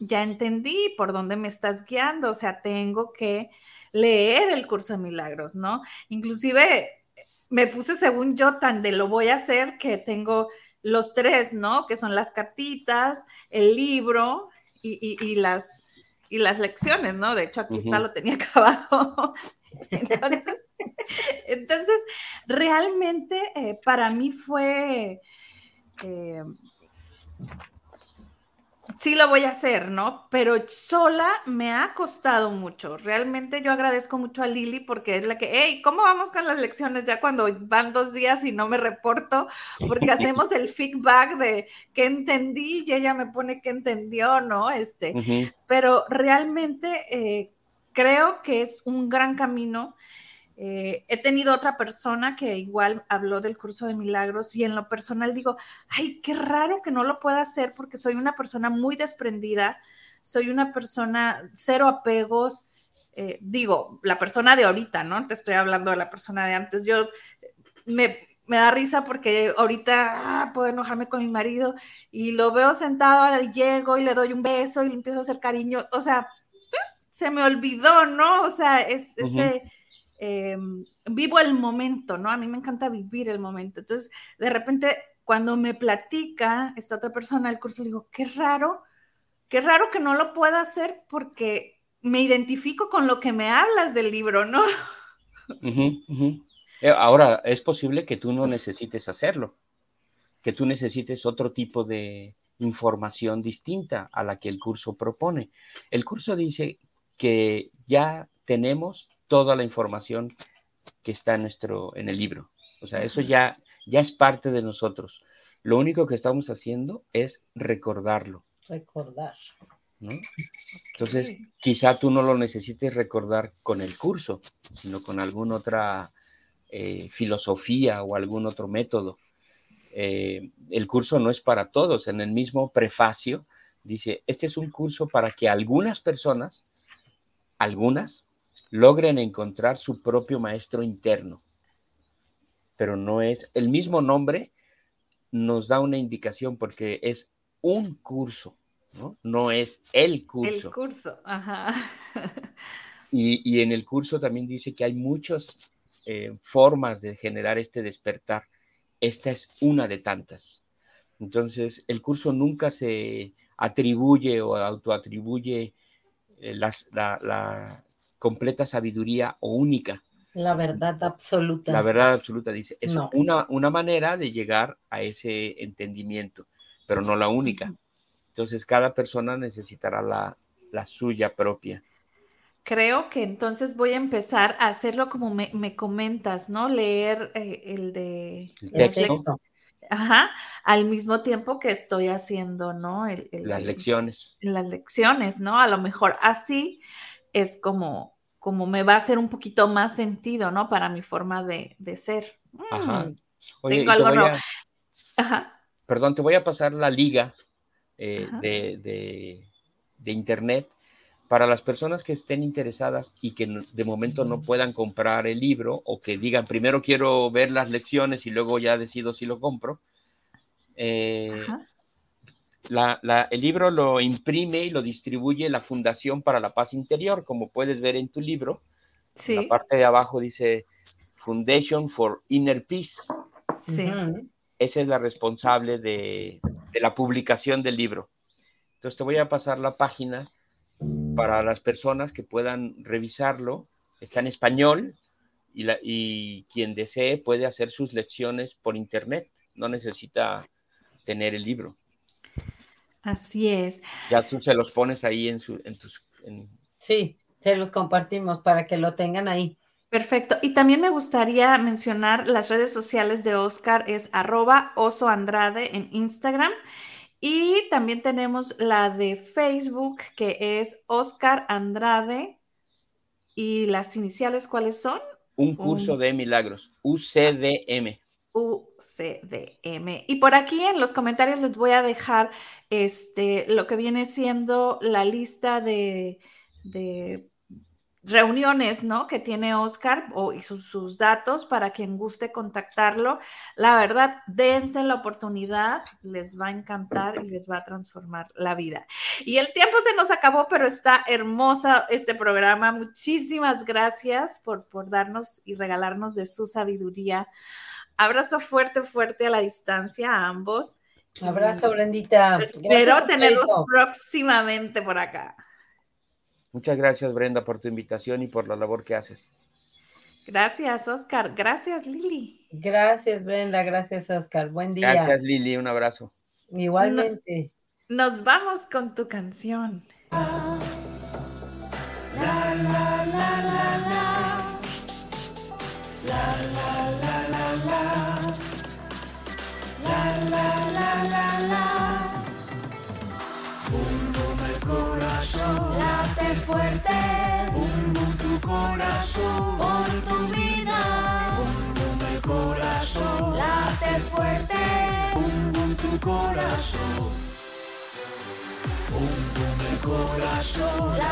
ya entendí por dónde me estás guiando, o sea, tengo que leer el curso de milagros, ¿no? Inclusive me puse según yo tan de lo voy a hacer que tengo los tres, ¿no? Que son las cartitas, el libro y, las, y las lecciones, ¿no? De hecho, aquí está, lo tenía acá abajo. entonces, entonces, realmente eh, para mí fue... Eh, sí lo voy a hacer, ¿no? Pero sola me ha costado mucho. Realmente yo agradezco mucho a Lili porque es la que, hey, ¿cómo vamos con las lecciones ya cuando van dos días y no me reporto? Porque hacemos el feedback de qué entendí y ella me pone qué entendió, ¿no? Este, pero realmente eh, creo que es un gran camino eh, he tenido otra persona que igual habló del curso de milagros y en lo personal digo, ay, qué raro que no lo pueda hacer porque soy una persona muy desprendida, soy una persona cero apegos, eh, digo, la persona de ahorita, ¿no? Te estoy hablando de la persona de antes. Yo me, da risa porque ahorita ah, puedo enojarme con mi marido y lo veo sentado, llego y le doy un beso y le empiezo a hacer cariño, o sea, se me olvidó, ¿no? O sea, es, ese Em, vivo el momento, ¿no? A mí me encanta vivir el momento. Entonces, de repente, cuando me platica esta otra persona del curso, le digo, qué raro, qué raro que no lo pueda hacer porque me identifico con lo que me hablas del libro, ¿no? Eh, ahora, es posible que tú no necesites hacerlo, que tú necesites otro tipo de información distinta a la que el curso propone. El curso dice que ya tenemos toda la información que está en, nuestro, en el libro. O sea, eso ya, ya es parte de nosotros. Lo único que estamos haciendo es recordarlo. Recordar. Entonces, quizá tú no lo necesites recordar con el curso, sino con alguna otra eh, filosofía o algún otro método. Eh, el curso no es para todos. En el mismo prefacio dice, este es un curso para que algunas personas, algunas, logren encontrar su propio maestro interno. Pero no es, el mismo nombre nos da una indicación porque es un curso ¿no? es el curso. El curso, ajá. Y, en el curso también dice que hay muchas eh, formas de generar este despertar. Esta es una de tantas. Entonces, el curso nunca se atribuye o autoatribuye eh, la, completa sabiduría o única. La verdad absoluta. La verdad absoluta, dice. Es una, una manera de llegar a ese entendimiento, pero no la única. Entonces, cada persona necesitará la, suya propia. Creo que entonces voy a empezar a hacerlo como me, comentas, ¿no? Leer eh, el de... texto. Ajá, al mismo tiempo que estoy haciendo, ¿no? las lecciones. Las lecciones, ¿no? A lo mejor así es como, como me va a hacer un poquito más sentido, ¿no? Para mi forma de, ser. Ajá. Mm, Oye, tengo algo Ajá. Perdón, te voy a pasar la liga eh, de, Internet para las personas que estén interesadas y que de momento no puedan comprar el libro o que digan primero quiero ver las y luego ya decido si lo compro. Eh, el libro lo imprime y lo distribuye la Fundación para la Paz Interior, como puedes ver en tu libro. Sí. la parte de abajo dice Foundation for Inner Peace. Sí esa es la responsable de, la publicación del libro. Entonces te voy a pasar la página para las personas que puedan revisarlo. Está en español y, y quien desee puede hacer sus lecciones por internet. No necesita tener el libro. Así es. Ya tú se los pones ahí en, su, en tus... Sí, se los compartimos para que lo tengan ahí. Perfecto. Y también me gustaría mencionar las redes sociales de Oscar, es arroba oso andrade en Instagram. Y también tenemos la de Facebook, que es Oscar Andrade. ¿Y las iniciales cuáles son? Un curso de milagros, UCDM. UCDM. Y por aquí en los comentarios les voy a dejar este, lo que viene siendo la lista de, de reuniones, ¿no? Que tiene Oscar o, y sus, datos para quien guste contactarlo. La verdad, dense la oportunidad, les va a encantar y les va a transformar la vida. Y el tiempo se nos acabó, pero está hermosa este programa. Muchísimas gracias por, por darnos y regalarnos de su sabiduría. Abrazo fuerte, fuerte a la distancia a ambos. Abrazo, Brendita. Espero tenerlos próximamente por acá. Muchas gracias, Brenda, por tu invitación y por la labor que haces. Gracias, Oscar. Gracias, Lili. Gracias, Brenda. Gracias, Oscar. Buen día. Gracias, Lili. Un abrazo. Igualmente. nos vamos con tu canción. La, la, la, la, la, la, la. corazón late fuerte. Bum bum tu corazón por tu vida. Bum bum el corazón late fuerte. Bum bum tu corazón. Bum bum el corazón.